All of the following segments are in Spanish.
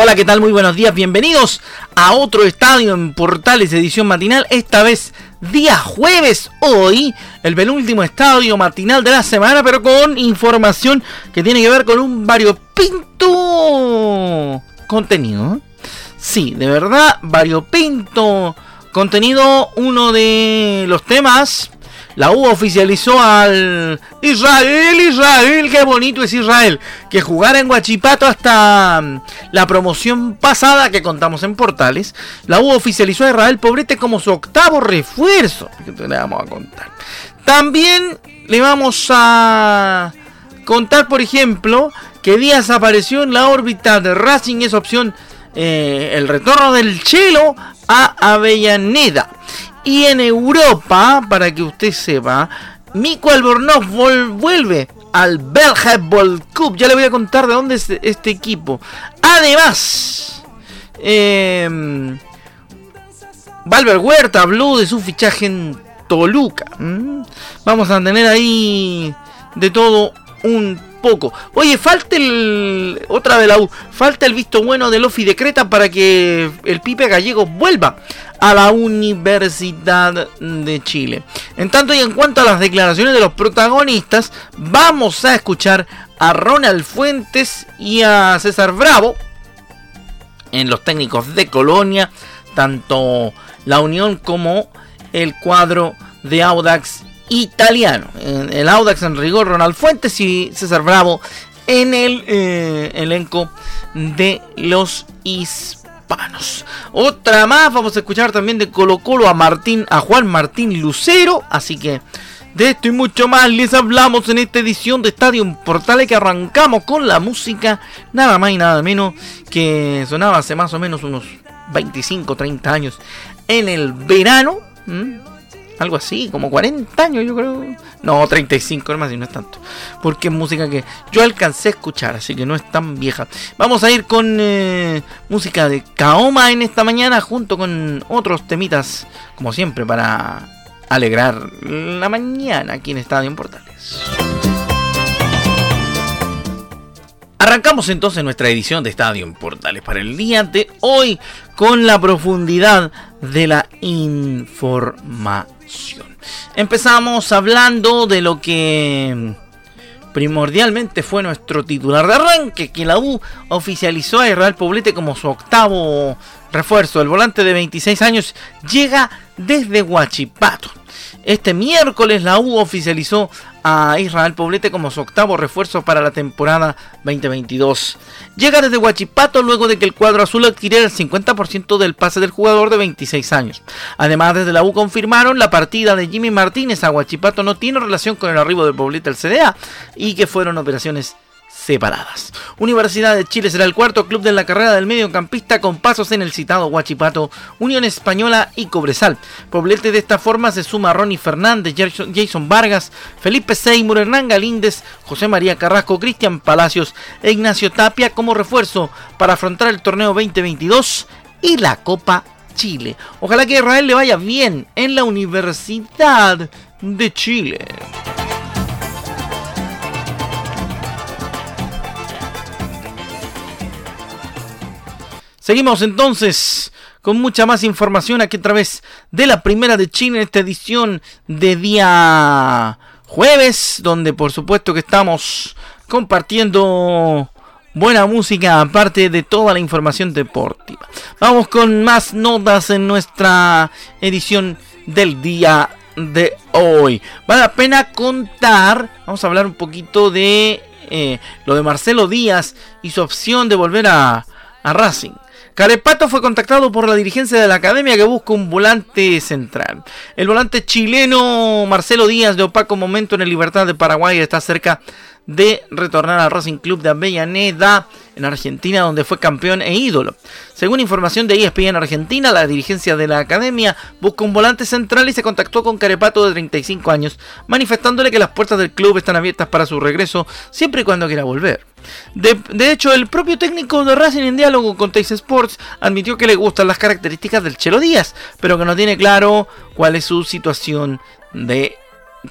Hola, ¿qué tal? Muy buenos días, bienvenidos a otro estadio en Portales edición matinal, esta vez día jueves, hoy, el penúltimo estadio matinal de la semana, pero con información que tiene que ver con un variopinto contenido. Sí, de verdad, variopinto contenido, uno de los temas la U oficializó al Israel, Israel, qué bonito es Israel, que jugara en Guachipato hasta mm, la promoción pasada que contamos en Portales. La U oficializó a Israel Pobrete como su octavo refuerzo. le vamos a contar. También le vamos a contar, por ejemplo, que Díaz apareció en la órbita de Racing, es opción eh, el retorno del Chelo a Avellaneda. Y en Europa, para que usted sepa, Mico Albornoz vuelve al Belgian Cup. Ya le voy a contar de dónde es este equipo. Además, eh, Valver Huerta habló de su fichaje en Toluca. Vamos a tener ahí de todo un poco. Oye, falta el. Otra de la U. Falta el visto bueno de Lofi Decreta para que el Pipe Gallego vuelva a la Universidad de Chile. En tanto y en cuanto a las declaraciones de los protagonistas, vamos a escuchar a Ronald Fuentes y a César Bravo en los técnicos de Colonia, tanto la Unión como el cuadro de Audax italiano. El Audax en rigor, Ronald Fuentes y César Bravo en el eh, elenco de los hispanos. Otra más, vamos a escuchar también de Colo Colo a Martín, a Juan Martín Lucero. Así que de esto y mucho más les hablamos en esta edición de Estadio Portales que arrancamos con la música nada más y nada menos que sonaba hace más o menos unos 25, 30 años en el verano. Algo así, como 40 años yo creo. No, 35 más y no es tanto. Porque es música que yo alcancé a escuchar, así que no es tan vieja. Vamos a ir con eh, música de Kaoma en esta mañana, junto con otros temitas, como siempre, para alegrar la mañana aquí en Estadio en Portales. Arrancamos entonces nuestra edición de Estadio en Portales para el día de hoy con la profundidad de la información. Empezamos hablando de lo que primordialmente fue nuestro titular de arranque, que la U oficializó a Israel Poblete como su octavo refuerzo. El volante de 26 años llega desde Huachipato. Este miércoles la U oficializó a Israel Poblete como su octavo refuerzo para la temporada 2022. Llega desde Huachipato luego de que el cuadro azul adquiriera el 50% del pase del jugador de 26 años. Además, desde la U confirmaron la partida de Jimmy Martínez a Huachipato no tiene relación con el arribo de Poblete al CDA y que fueron operaciones separadas. Universidad de Chile será el cuarto club de la carrera del mediocampista con pasos en el citado Huachipato, Unión Española y Cobresal. Poblete de esta forma se suma Ronnie Fernández, Jason Vargas, Felipe Seymour, Hernán Galíndez, José María Carrasco, Cristian Palacios e Ignacio Tapia como refuerzo para afrontar el torneo 2022 y la Copa Chile. Ojalá que a Israel le vaya bien en la Universidad de Chile. Seguimos entonces con mucha más información aquí a través de la primera de Chile en esta edición de día jueves, donde por supuesto que estamos compartiendo buena música aparte de toda la información deportiva. Vamos con más notas en nuestra edición del día de hoy. Vale la pena contar, vamos a hablar un poquito de eh, lo de Marcelo Díaz y su opción de volver a Racing. Carepato fue contactado por la dirigencia de la academia que busca un volante central. El volante chileno Marcelo Díaz de opaco momento en el Libertad de Paraguay está cerca de retornar al Racing Club de Avellaneda en Argentina, donde fue campeón e ídolo. Según información de ESPN Argentina, la dirigencia de la academia busca un volante central y se contactó con Carepato de 35 años, manifestándole que las puertas del club están abiertas para su regreso siempre y cuando quiera volver. De, hecho, el propio técnico de Racing en diálogo con Teis Sports admitió que le gustan las características del Chelo Díaz, pero que no tiene claro cuál es su situación de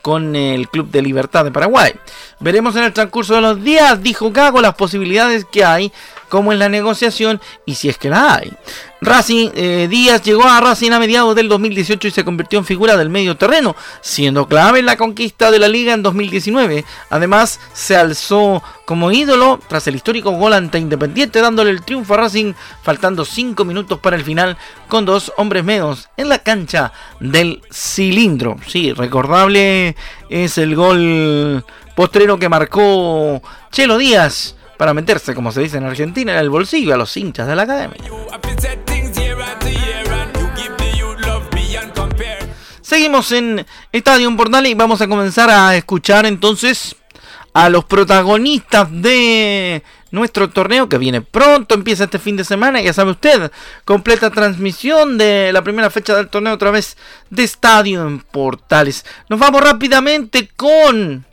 con el Club de Libertad de Paraguay. Veremos en el transcurso de los días, dijo Gago, las posibilidades que hay como en la negociación y si es que la hay. Racing eh, Díaz llegó a Racing a mediados del 2018 y se convirtió en figura del medio terreno, siendo clave en la conquista de la liga en 2019. Además, se alzó como ídolo tras el histórico gol ante Independiente, dándole el triunfo a Racing, faltando 5 minutos para el final, con dos hombres menos en la cancha del cilindro. Sí, recordable es el gol postrero que marcó Chelo Díaz para meterse, como se dice en Argentina, en el bolsillo a los hinchas de la academia. Seguimos en Estadio Portal y vamos a comenzar a escuchar entonces a los protagonistas de nuestro torneo que viene pronto, empieza este fin de semana, ya sabe usted, completa transmisión de la primera fecha del torneo otra vez de Estadio en Portales. Nos vamos rápidamente con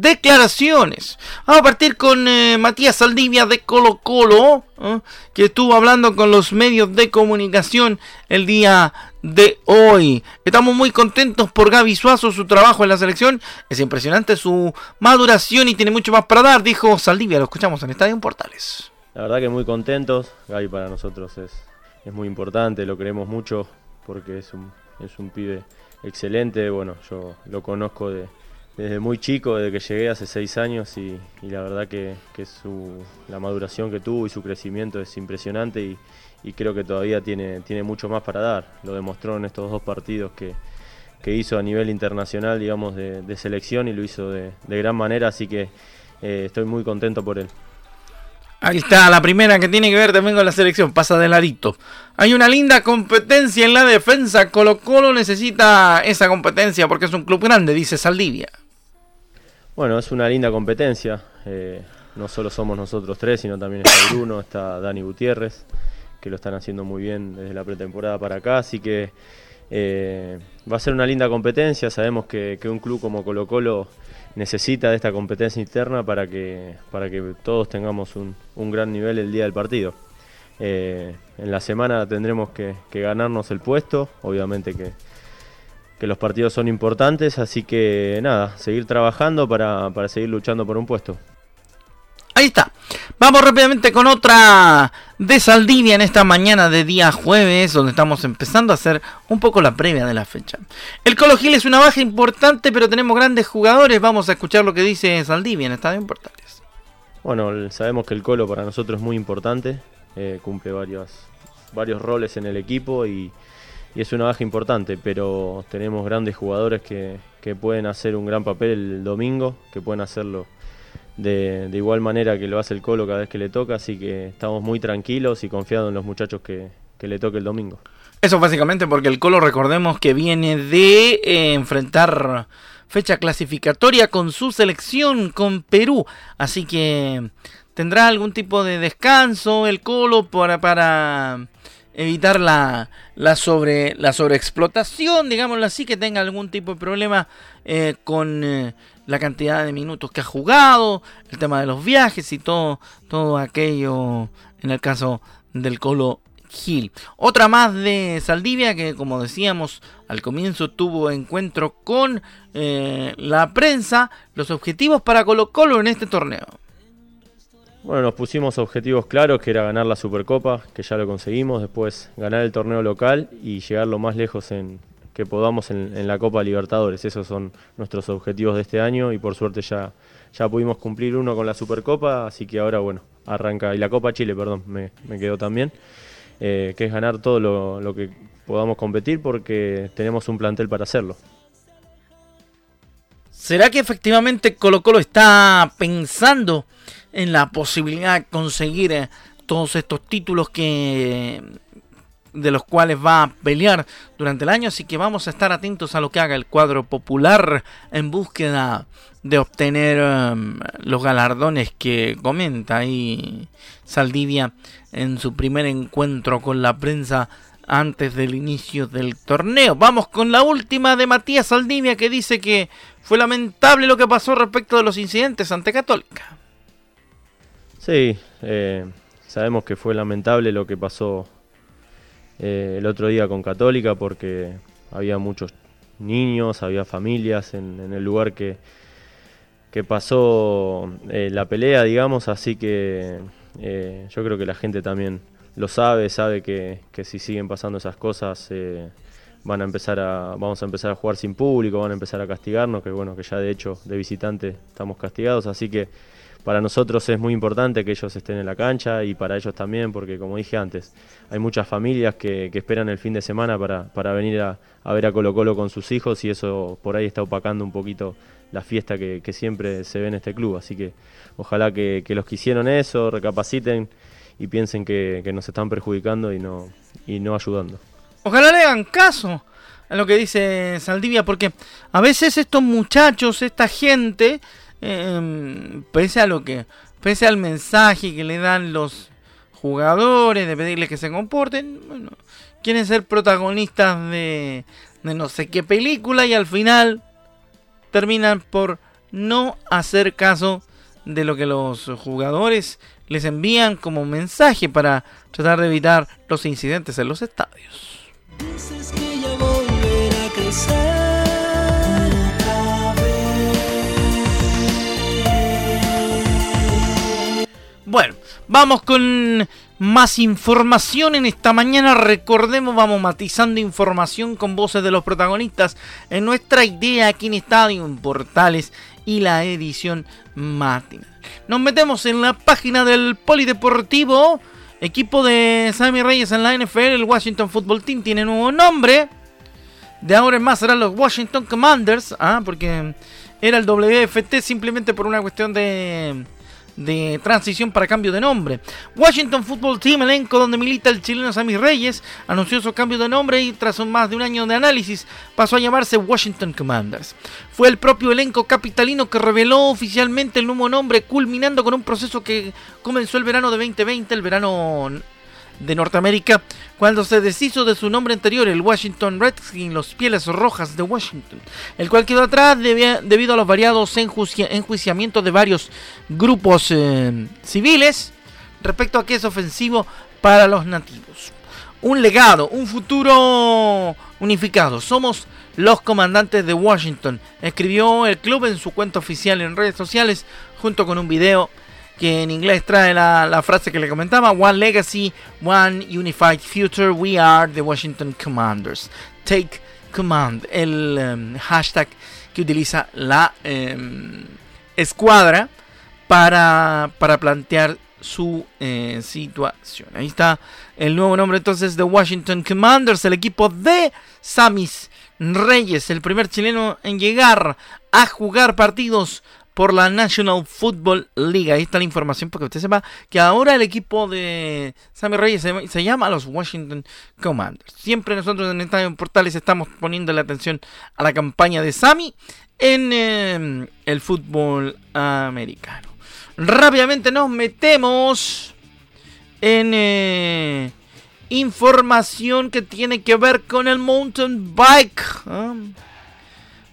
declaraciones. Vamos a partir con eh, Matías Saldivia de Colo Colo, ¿eh? que estuvo hablando con los medios de comunicación el día de hoy. Estamos muy contentos por Gaby Suazo, su trabajo en la selección. Es impresionante su maduración y tiene mucho más para dar, dijo Saldivia. Lo escuchamos en Estadio Portales. La verdad que muy contentos. Gaby para nosotros es, es muy importante, lo queremos mucho porque es un, es un pibe excelente. Bueno, yo lo conozco de desde muy chico, desde que llegué hace seis años y, la verdad que, su, la maduración que tuvo y su crecimiento es impresionante y, creo que todavía tiene, tiene mucho más para dar. Lo demostró en estos dos partidos que, hizo a nivel internacional, digamos, de, selección y lo hizo de, gran manera, así que eh, estoy muy contento por él. Ahí está, la primera que tiene que ver también con la selección, pasa de ladito. Hay una linda competencia en la defensa, Colo Colo necesita esa competencia porque es un club grande, dice Saldivia. Bueno, es una linda competencia. Eh, no solo somos nosotros tres, sino también está Bruno, está Dani Gutiérrez, que lo están haciendo muy bien desde la pretemporada para acá. Así que eh, va a ser una linda competencia. Sabemos que, un club como Colo Colo necesita de esta competencia interna para que, para que todos tengamos un, gran nivel el día del partido. Eh, en la semana tendremos que ganarnos el puesto, obviamente que que los partidos son importantes, así que nada, seguir trabajando para, seguir luchando por un puesto. Ahí está. Vamos rápidamente con otra de Saldivia en esta mañana de día jueves, donde estamos empezando a hacer un poco la previa de la fecha. El Colo Gil es una baja importante, pero tenemos grandes jugadores. Vamos a escuchar lo que dice Saldivia en Estadio Importantes. Bueno, sabemos que el Colo para nosotros es muy importante, eh, cumple varios, varios roles en el equipo y, y es una baja importante, pero tenemos grandes jugadores que, pueden hacer un gran papel el domingo, que pueden hacerlo de, igual manera que lo hace el Colo cada vez que le toca, así que estamos muy tranquilos y confiados en los muchachos que, le toque el domingo. Eso básicamente porque el Colo recordemos que viene de eh, enfrentar fecha clasificatoria con su selección con Perú, así que tendrá algún tipo de descanso el Colo para, para evitar la, la, sobre, la sobreexplotación, digámoslo así, que tenga algún tipo de problema eh, con eh, la cantidad de minutos que ha jugado, el tema de los viajes y todo, todo aquello en el caso del Colo Gil. Otra más de Saldivia que como decíamos al comienzo tuvo encuentro con eh, la prensa, los objetivos para Colo Colo en este torneo. Bueno, nos pusimos objetivos claros, que era ganar la Supercopa, que ya lo conseguimos, después ganar el torneo local y llegar lo más lejos en, que podamos en, la Copa Libertadores. Esos son nuestros objetivos de este año y por suerte ya, ya pudimos cumplir uno con la Supercopa, así que ahora, bueno, arranca, y la Copa Chile, perdón, me, quedó también, eh, que es ganar todo lo, lo que podamos competir porque tenemos un plantel para hacerlo. ¿Será que efectivamente Colo Colo está pensando en la posibilidad de conseguir eh, todos estos títulos que de los cuales va a pelear durante el año, así que vamos a estar atentos a lo que haga el cuadro popular en búsqueda de obtener um, los galardones que comenta ahí Saldivia en su primer encuentro con la prensa antes del inicio del torneo. Vamos con la última de Matías Saldivia que dice que fue lamentable lo que pasó respecto de los incidentes ante Católica. Sí, eh, sabemos que fue lamentable lo que pasó eh, el otro día con Católica porque había muchos niños, había familias en, el lugar que, que pasó eh, la pelea, digamos, así que yo creo que la gente también lo sabe, sabe que, si siguen pasando esas cosas van a empezar a, vamos a empezar a jugar sin público, van a empezar a castigarnos, que bueno, que ya de hecho de visitante estamos castigados, así que para nosotros es muy importante que ellos estén en la cancha y para ellos también, porque como dije antes, hay muchas familias que, esperan el fin de semana para, venir a, ver a Colo Colo con sus hijos y eso por ahí está opacando un poquito la fiesta que, siempre se ve en este club. Así que ojalá que, los que hicieron eso recapaciten y piensen que, nos están perjudicando y no, y no ayudando. Ojalá le hagan caso a lo que dice Saldivia, porque a veces estos muchachos, esta gente, eh, pese a lo que, pese al mensaje que le dan los jugadores de pedirles que se comporten, bueno, quieren ser protagonistas de no sé qué película y al final terminan por no hacer caso de lo que los jugadores les envían como mensaje para tratar de evitar los incidentes en los estadios. Bueno, vamos con más información en esta mañana. Recordemos, vamos matizando información con voces de los protagonistas en nuestra idea aquí en Estadio, en Portales y la edición matinal. Nos metemos en la página del Polideportivo. Equipo de Sammy Reyes en la NFL, el Washington Football Team tiene nuevo nombre. De ahora en más serán los Washington Commanders, ¿ah? porque era el WFT simplemente por una cuestión de de transición para cambio de nombre. Washington Football Team, elenco donde milita el chileno Sammy Reyes, anunció su cambio de nombre y tras más de un año de análisis pasó a llamarse Washington Commanders. Fue el propio elenco capitalino que reveló oficialmente el nuevo nombre, culminando con un proceso que comenzó el verano de 2020, el verano de Norteamérica cuando se deshizo de su nombre anterior, el Washington Redskins, los Pieles Rojas de Washington, el cual quedó atrás debido a los variados enjuiciamientos de varios grupos eh, civiles respecto a que es ofensivo para los nativos. Un legado, un futuro unificado. Somos los comandantes de Washington, escribió el club en su cuenta oficial en redes sociales junto con un video que en inglés trae la, frase que le comentaba, One Legacy, One Unified Future, We Are the Washington Commanders. Take Command, el em, hashtag que utiliza la em, escuadra para, para plantear su eh, situación. Ahí está el nuevo nombre entonces de Washington Commanders, el equipo de Samis Reyes, el primer chileno en llegar a jugar partidos por la National Football League. Ahí está la información para que usted sepa que ahora el equipo de Sammy Reyes se, llama los Washington Commanders. Siempre nosotros en Estadio Portales estamos poniendo la atención a la campaña de Sammy en eh, el fútbol americano. Rápidamente nos metemos en eh, información que tiene que ver con el mountain bike. ¿ah?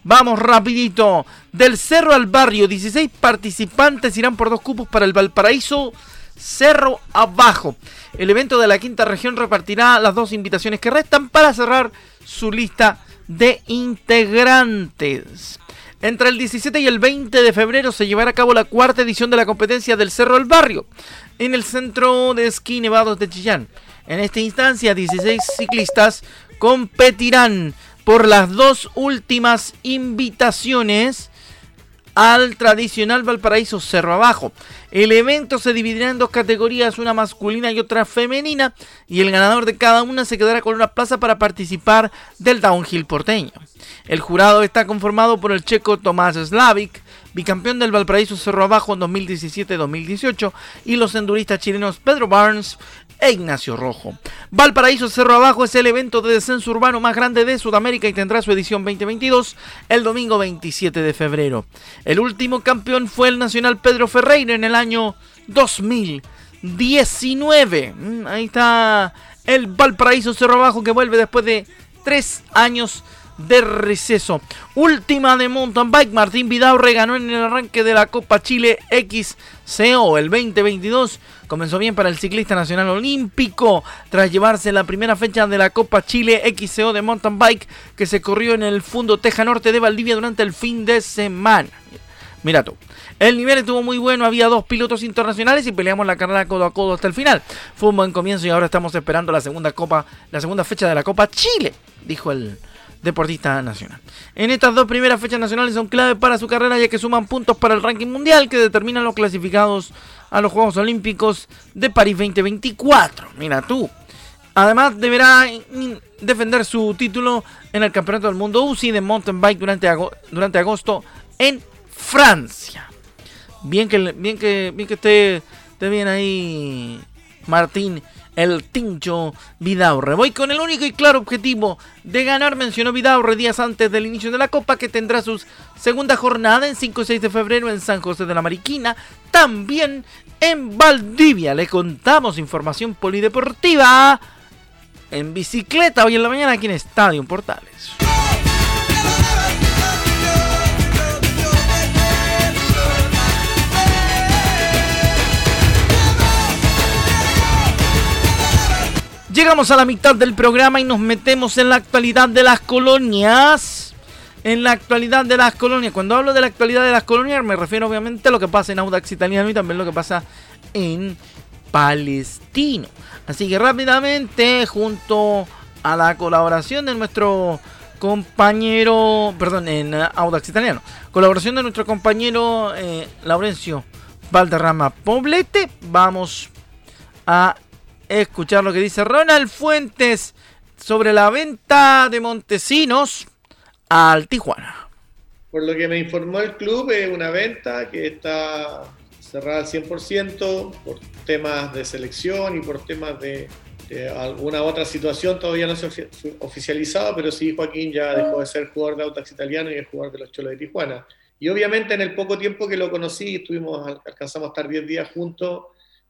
Vamos rapidito. Del cerro al barrio, 16 participantes irán por dos cupos para el Valparaíso Cerro Abajo. El evento de la quinta región repartirá las dos invitaciones que restan para cerrar su lista de integrantes. Entre el 17 y el 20 de febrero se llevará a cabo la cuarta edición de la competencia del Cerro al Barrio en el centro de esquí Nevados de Chillán. En esta instancia, 16 ciclistas competirán por las dos últimas invitaciones al tradicional Valparaíso Cerro Abajo. El evento se dividirá en dos categorías, una masculina y otra femenina, y el ganador de cada una se quedará con una plaza para participar del downhill porteño. El jurado está conformado por el checo Tomás Slavik, bicampeón del Valparaíso Cerro Abajo en 2017-2018, y los enduristas chilenos Pedro Barnes e Ignacio Rojo. Valparaíso Cerro Abajo es el evento de descenso urbano más grande de Sudamérica y tendrá su edición 2022 el domingo 27 de febrero. El último campeón fue el Nacional Pedro Ferreira en el año 2019. Mm, ahí está el Valparaíso Cerro Abajo que vuelve después de tres años de receso. Última de mountain bike, Martín Vidaurre ganó en el arranque de la Copa Chile XCO el 2022 Comenzó bien para el ciclista nacional olímpico tras llevarse la primera fecha de la Copa Chile XCO de mountain bike que se corrió en el Fundo Teja Norte de Valdivia durante el fin de semana. Mira tú. El nivel estuvo muy bueno, había dos pilotos internacionales y peleamos la carrera codo a codo hasta el final. Fue un buen comienzo y ahora estamos esperando la segunda copa, la segunda fecha de la Copa Chile, dijo el deportista nacional. En estas dos primeras fechas nacionales son clave para su carrera ya que suman puntos para el ranking mundial que determinan los clasificados a los Juegos Olímpicos de París 2024. Mira tú. Además deberá defender su título en el Campeonato del Mundo UCI de mountain bike durante, agosto en Francia. Bien que, bien que, bien que esté bien ahí Martín el Tincho Vidaurre. Voy con el único y claro objetivo de ganar, mencionó Vidaurre días antes del inicio de la Copa, que tendrá su segunda jornada en 5 y 6 de febrero en San José de la Mariquina, también en Valdivia. Le contamos información polideportiva en bicicleta hoy en la mañana aquí en Estadio Portales. Llegamos a la mitad del programa y nos metemos en la actualidad de las colonias. En la actualidad de las colonias. Cuando hablo de la actualidad de las colonias me refiero obviamente a lo que pasa en Audax Italiano y también lo que pasa en Palestino. Así que rápidamente, junto a la colaboración de nuestro compañero, perdón, en Audax Italiano, colaboración de nuestro compañero eh, Laurencio Valderrama Poblete, vamos a escuchar lo que dice Ronald Fuentes sobre la venta de Montesinos al Tijuana. Por lo que me informó el club, es una venta que está cerrada al 100% por temas de selección y por temas de, alguna otra situación. Todavía no se ha oficializado, pero sí Joaquín ya dejó de ser jugador de Autax Italiano y es jugador de los Cholos de Tijuana. Y obviamente en el poco tiempo que lo conocí, estuvimos, alcanzamos a estar 10 días juntos,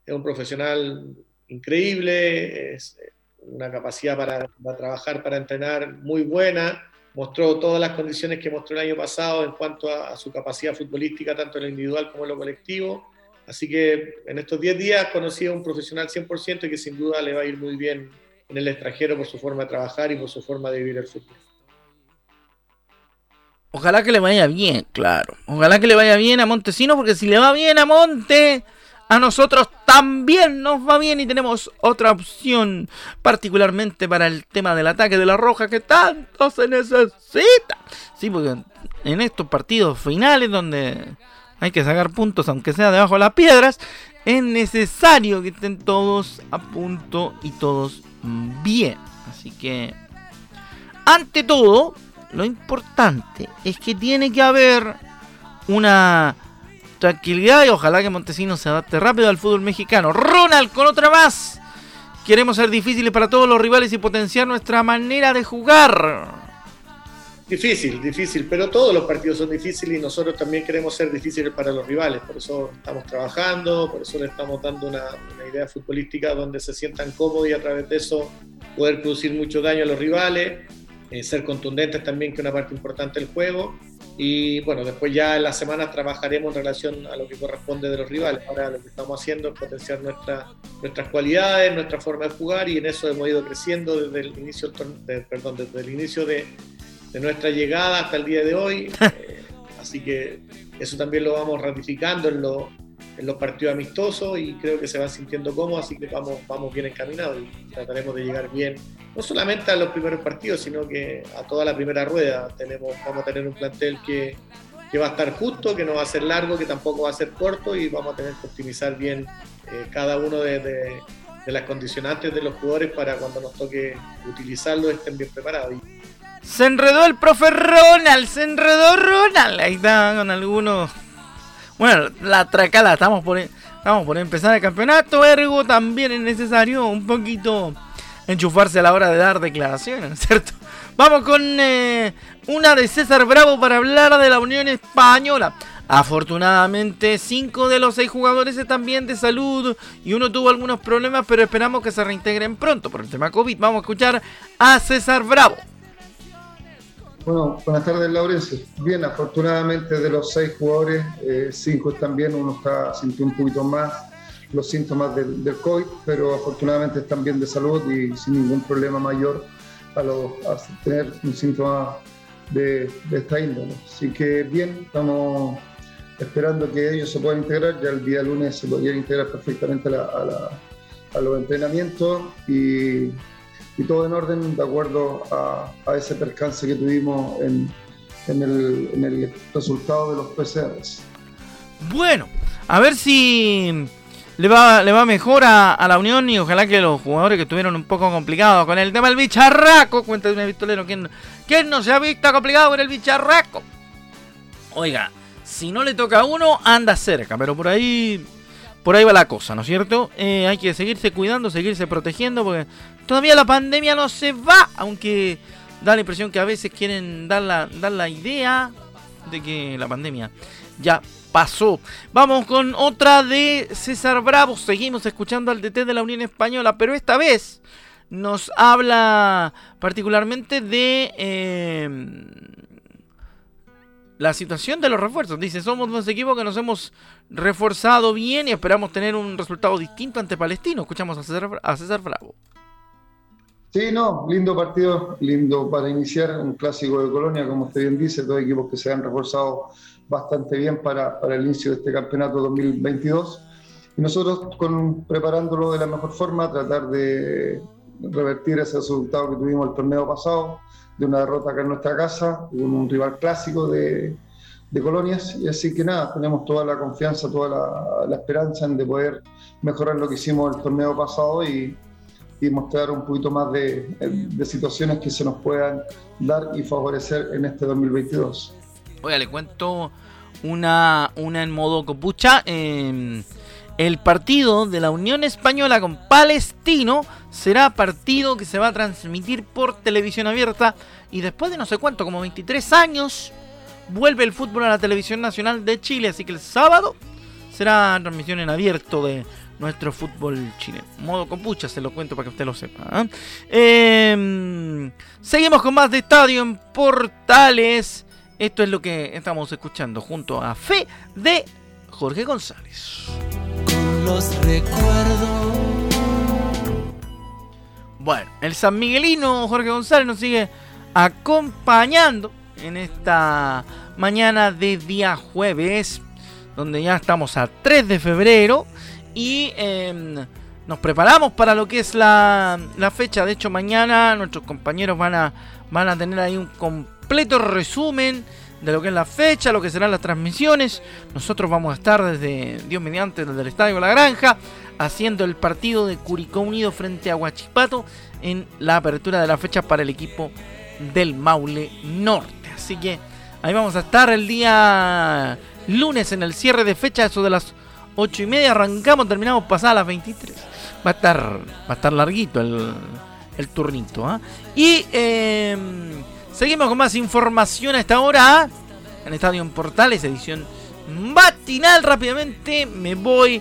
es un profesional increíble, es eh, una capacidad para, trabajar, para entrenar muy buena, mostró todas las condiciones que mostró el año pasado en cuanto a, su capacidad futbolística, tanto en lo individual como en lo colectivo. Así que en estos 10 días conocí a un profesional 100% y que sin duda le va a ir muy bien en el extranjero por su forma de trabajar y por su forma de vivir el fútbol. Ojalá que le vaya bien, claro. Ojalá que le vaya bien a Montesino, porque si le va bien a Monte, a nosotros también nos va bien y tenemos otra opción, particularmente para el tema del ataque de la roja que tanto se necesita. Sí, porque en estos partidos finales donde hay que sacar puntos, aunque sea debajo de las piedras, es necesario que estén todos a punto y todos bien. Así que, ante todo, lo importante es que tiene que haber una tranquilidad y ojalá que Montesinos se adapte rápido al fútbol mexicano. Ronald con otra más. Queremos ser difíciles para todos los rivales y potenciar nuestra manera de jugar. Difícil, difícil, pero todos los partidos son difíciles y nosotros también queremos ser difíciles para los rivales, por eso estamos trabajando, por eso le estamos dando una, idea futbolística donde se sientan cómodos y a través de eso poder producir mucho daño a los rivales, eh, ser contundentes también, que es una parte importante del juego, y bueno, después ya en las semanas trabajaremos en relación a lo que corresponde de los rivales. Ahora lo que estamos haciendo es potenciar nuestra, nuestras cualidades, nuestra forma de jugar y en eso hemos ido creciendo desde el inicio, de, perdón, desde el inicio de, de, nuestra llegada hasta el día de hoy. Eh, así que eso también lo vamos ratificando en, lo, en los partidos amistosos y creo que se van sintiendo cómodos, así que vamos, vamos bien encaminados y trataremos de llegar bien, no solamente a los primeros partidos, sino que a toda la primera rueda. Tenemos, vamos a tener un plantel que, que va a estar justo, que no va a ser largo, que tampoco va a ser corto y vamos a tener que optimizar bien eh, cada uno de, de, las condicionantes de los jugadores para cuando nos toque utilizarlo estén bien preparados. Se enredó el profe Ronald, se enredó Ronald. Ahí está con algunos bueno, la tracala, estamos poniendo. Estamos por empezar el campeonato, ergo también es necesario un poquito enchufarse a la hora de dar declaraciones, ¿no es cierto? Vamos con eh, una de César Bravo para hablar de la Unión Española. Afortunadamente, cinco de los seis jugadores están bien de salud y uno tuvo algunos problemas, pero esperamos que se reintegren pronto por el tema COVID. Vamos a escuchar a César Bravo. Bueno, buenas tardes, Laurencio. Bien, afortunadamente de los seis jugadores, eh, cinco están bien, uno está sintiendo un poquito más los síntomas del, COVID, pero afortunadamente están bien de salud y sin ningún problema mayor a, a tener un síntoma de, de esta índole. Así que bien, estamos esperando que ellos se puedan integrar. Ya el día lunes se podrían integrar perfectamente a, los entrenamientos y, todo en orden de acuerdo a, ese percance que tuvimos en, el, resultado de los PCRs. Bueno, a ver si le va, le va mejor a, la Unión y ojalá que los jugadores que estuvieron un poco complicados con el tema del bicharraco, cuéntame, Vistolero, ¿quién, ¿quién no se ha visto complicado con el bicharraco? Oiga, si no le toca a uno, anda cerca, pero por ahí por ahí va la cosa, ¿no es cierto? Eh, hay que seguirse cuidando, seguirse protegiendo, porque todavía la pandemia no se va, aunque da la impresión que a veces quieren dar la, dar la idea de que la pandemia ya pasó. Vamos con otra de César Bravo, seguimos escuchando al DT de la Unión Española, pero esta vez nos habla particularmente de... Eh, la situación de los refuerzos. Dice, somos dos equipos que nos hemos reforzado bien y esperamos tener un resultado distinto ante Palestino. Escuchamos a César, a César Bravo. Sí, no, lindo partido, lindo para iniciar un clásico de Colonia, como usted bien dice, dos equipos que se han reforzado bastante bien para, para el inicio de este campeonato 2022. Y nosotros con, preparándolo de la mejor forma, tratar de revertir ese resultado que tuvimos el torneo pasado, de una derrota acá en nuestra casa, con un rival clásico de, de colonias. Y así que nada, tenemos toda la confianza, toda la, esperanza en de poder mejorar lo que hicimos el torneo pasado y, y mostrar un poquito más de, de, situaciones que se nos puedan dar y favorecer en este 2022. Oiga, le cuento una, una en modo copucha. Eh, el partido de la Unión Española con Palestino será partido que se va a transmitir por televisión abierta y después de no sé cuánto, como 23 años, vuelve el fútbol a la televisión nacional de Chile, así que el sábado será transmisión en abierto de nuestro fútbol chileno. Modo compucha, se lo cuento para que usted lo sepa. ¿ah? Em, seguimos con más de Estadio en Portales. Esto es lo que estamos escuchando junto a Fe de Jorge González los recuerdo. Bueno, el San Miguelino Jorge González nos sigue acompañando en esta mañana de día jueves, donde ya estamos a 3 de febrero y em, nos preparamos para lo que es la, la, fecha. De hecho, mañana nuestros compañeros van a, van a tener ahí un completo resumen de lo que es la fecha, lo que serán las transmisiones. Nosotros vamos a estar desde Dios mediante, desde el Estadio La Granja, haciendo el partido de Curicó Unido frente a Huachipato en la apertura de la fecha para el equipo del Maule Norte. Así que ahí vamos a estar el día lunes en el cierre de fecha, eso de las 8 y media. Arrancamos, terminamos pasadas las 23. Va a estar, va a estar larguito el, el turnito. ¿ah? Y eh, Seguimos con más información a esta hora en Estadio Portales, edición matinal. Rápidamente me voy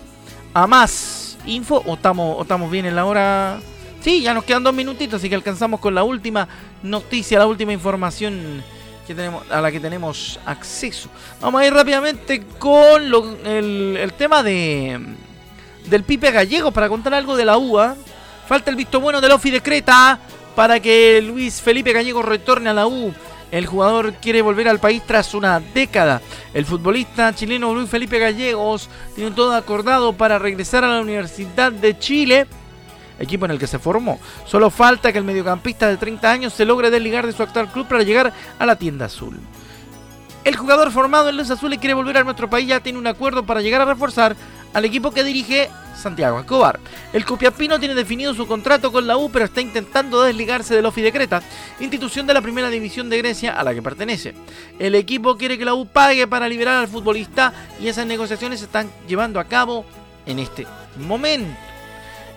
a más info. ¿O estamos, estamos bien en la hora? Sí, ya nos quedan dos minutitos, así que alcanzamos con la última noticia, la última información a la que tenemos acceso. Vamos a ir rápidamente con el, el, tema de del Pipe Gallego para contar algo de la UA. Falta el visto bueno del Ofi de Creta para que Luis Felipe Gallego retorne a la U. El jugador quiere volver al país tras una década. El futbolista chileno Luis Felipe Gallegos tiene todo acordado para regresar a la Universidad de Chile, equipo en el que se formó. Solo falta que el mediocampista de 30 años se logre desligar de su actual club para llegar a la tienda azul. El jugador formado en Los Azules quiere volver a nuestro país, ya tiene un acuerdo para llegar a reforzar al equipo que dirige Santiago Escobar. El Copiapino tiene definido su contrato con la U, pero está intentando desligarse del de Creta, institución de la primera división de Grecia a la que pertenece. El equipo quiere que la U pague para liberar al futbolista y esas negociaciones se están llevando a cabo en este momento.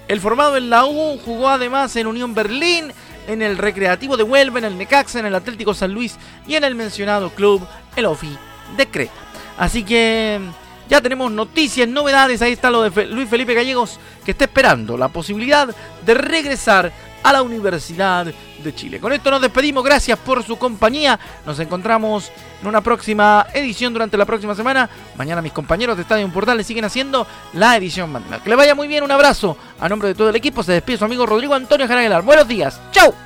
El formado en la U jugó además en Unión Berlín, en el Recreativo de Huelva, en el Necaxa, en el Atlético San Luis y en el mencionado club, el OFI de Creta. Así que ya tenemos noticias, novedades. Ahí está lo de Luis Felipe Gallegos, que está esperando la posibilidad de regresar a la Universidad de Chile. Con esto nos despedimos. Gracias por su compañía. Nos encontramos en una próxima edición durante la próxima semana. Mañana mis compañeros de Estadio Portal le siguen haciendo la edición. Que le vaya muy bien. Un abrazo. A nombre de todo el equipo se despide su amigo Rodrigo Antonio Jaraguelar. Buenos días. Chau.